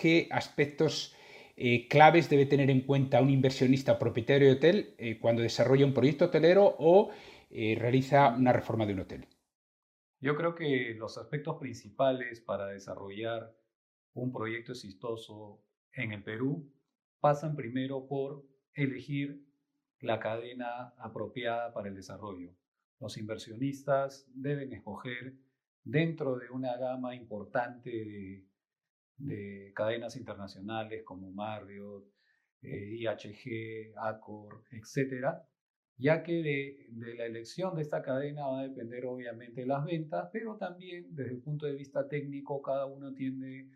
qué aspectos eh, claves debe tener en cuenta un inversionista propietario de hotel eh, cuando desarrolla un proyecto hotelero o eh, realiza una reforma de un hotel? Yo creo que los aspectos principales para desarrollar un proyecto exitoso en el Perú pasan primero por elegir la cadena apropiada para el desarrollo. Los inversionistas deben escoger dentro de una gama importante de de cadenas internacionales como Marriott, eh, IHG, Accor, etcétera, ya que de, la elección de esta cadena va a depender obviamente las ventas, pero también desde el punto de vista técnico cada uno tiene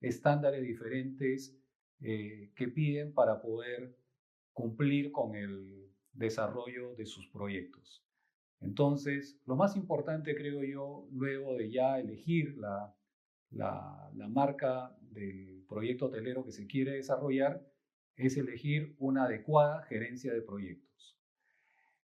estándares diferentes eh, que piden para poder cumplir con el desarrollo de sus proyectos. Entonces, lo más importante creo yo, luego de ya elegir la, la, marca del proyecto hotelero que se quiere desarrollar es elegir una adecuada gerencia de proyectos.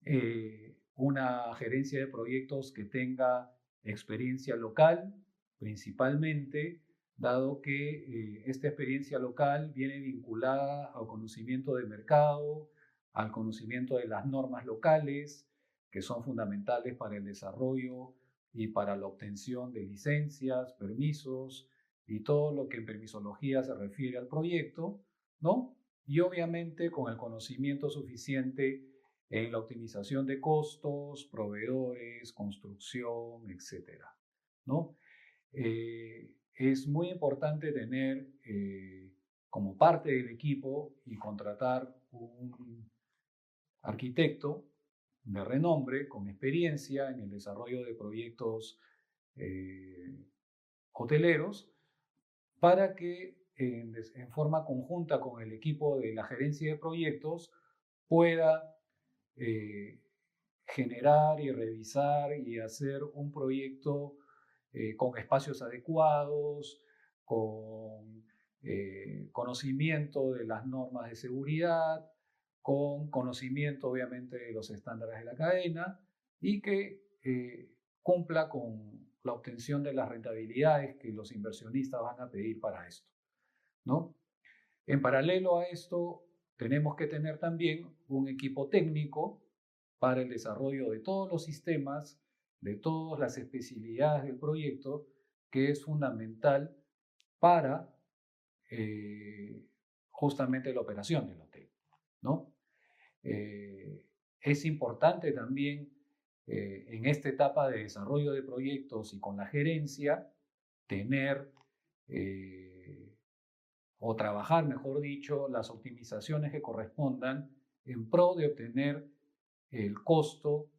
Eh, una gerencia de proyectos que tenga experiencia local, principalmente, dado que eh, esta experiencia local viene vinculada al conocimiento de mercado, al conocimiento de las normas locales, que son fundamentales para el desarrollo y para la obtención de licencias, permisos y todo lo que en permisología se refiere al proyecto, ¿no? Y obviamente con el conocimiento suficiente en la optimización de costos, proveedores, construcción, etcétera, ¿no? Eh, es muy importante tener eh, como parte del equipo y contratar un arquitecto de renombre, con experiencia en el desarrollo de proyectos eh, hoteleros, para que en, forma conjunta con el equipo de la gerencia de proyectos pueda eh, generar y revisar y hacer un proyecto eh, con espacios adecuados, con conocimiento de las normas de seguridad, con conocimiento obviamente de los estándares de la cadena y que eh, cumpla con la obtención de las rentabilidades que los inversionistas van a pedir para esto. ¿no? En paralelo a esto, tenemos que tener también un equipo técnico para el desarrollo de todos los sistemas, de todas las especialidades del proyecto, que es fundamental para eh, justamente la operación del hotel. ¿no? Eh, es importante también eh, en esta etapa de desarrollo de proyectos y con la gerencia tener eh, o trabajar, mejor dicho, las optimizaciones que correspondan en pro de obtener el costo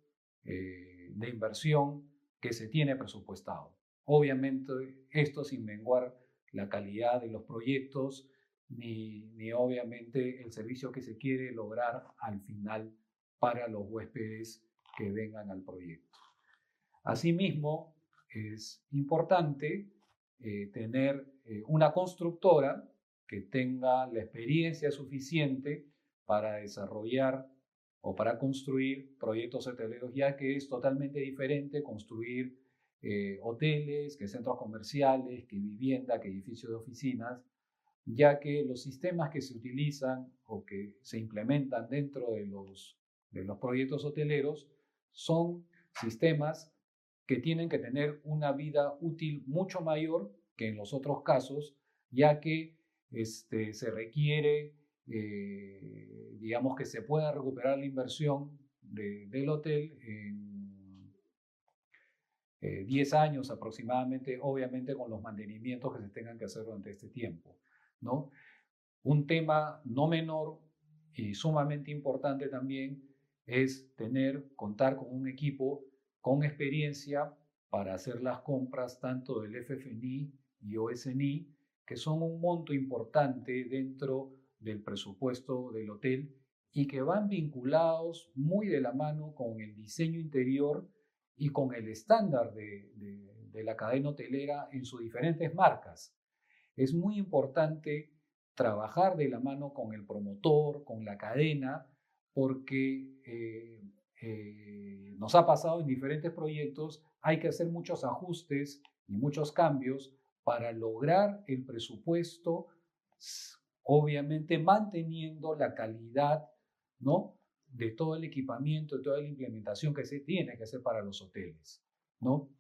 de inversión que se tiene presupuestado. Obviamente, esto sin menguar la calidad de los proyectos ni, obviamente el servicio que se quiere lograr al final para los huéspedes que vengan al proyecto. Asimismo, es importante eh, tener eh, una constructora que tenga la experiencia suficiente para desarrollar o para construir proyectos hoteleros, ya que es totalmente diferente construir eh, hoteles, que centros comerciales, que vivienda, que edificios de oficinas, ya que los sistemas que se utilizan o que se implementan dentro de los, de los proyectos hoteleros son sistemas que tienen que tener una vida útil mucho mayor que en los otros casos, ya que este, se requiere, eh, digamos, que se pueda recuperar la inversión del hotel en 10 eh, años aproximadamente, obviamente con los mantenimientos que se tengan que hacer durante este tiempo. Un tema no menor y sumamente importante también es tener, contar con un equipo con experiencia para hacer las compras tanto del FFNI y OSNI, que son un monto importante dentro del presupuesto del hotel y que van vinculados muy de la mano con el diseño interior y con el estándar de la cadena hotelera en sus diferentes marcas es muy importante trabajar de la mano con el promotor, con la cadena, porque eh, eh, nos ha pasado en diferentes proyectos, hay que hacer muchos ajustes y muchos cambios para lograr el presupuesto, obviamente manteniendo la calidad ¿no? de todo el equipamiento, de toda la implementación que se tiene que hacer para los hoteles. ¿no?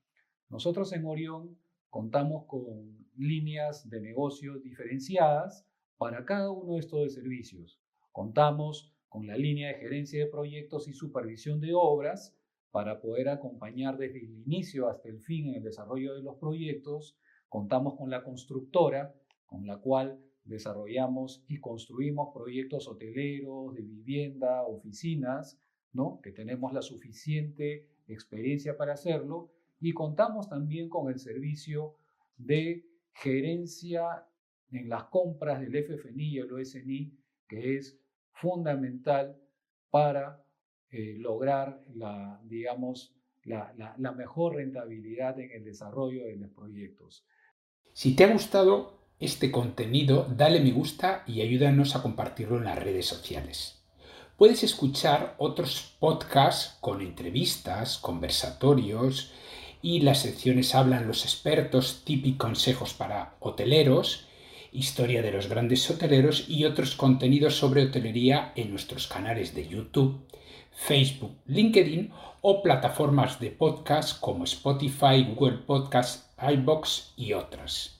Nosotros en Orión contamos con líneas de negocio diferenciadas para cada uno de estos servicios. Contamos con la línea de gerencia de proyectos y supervisión de obras para poder acompañar desde el inicio hasta el fin en el desarrollo de los proyectos. Contamos con la constructora, con la cual desarrollamos y construimos proyectos hoteleros, de vivienda, oficinas, ¿no? que tenemos la suficiente experiencia para hacerlo. Y contamos también con el servicio de gerencia en las compras del FFNI y el OSNI, que es fundamental para eh, lograr la, digamos, la, la mejor rentabilidad en el desarrollo de los proyectos. Si te ha gustado este contenido, dale me gusta y ayúdanos a compartirlo en las redes sociales. Puedes escuchar otros podcasts con entrevistas, conversatorios y las secciones Hablan los expertos, típicos consejos para hoteleros historia de los grandes hoteleros y otros contenidos sobre hotelería en nuestros canales de YouTube, Facebook, LinkedIn o plataformas de podcast como Spotify, Google Podcasts, iBox y otras.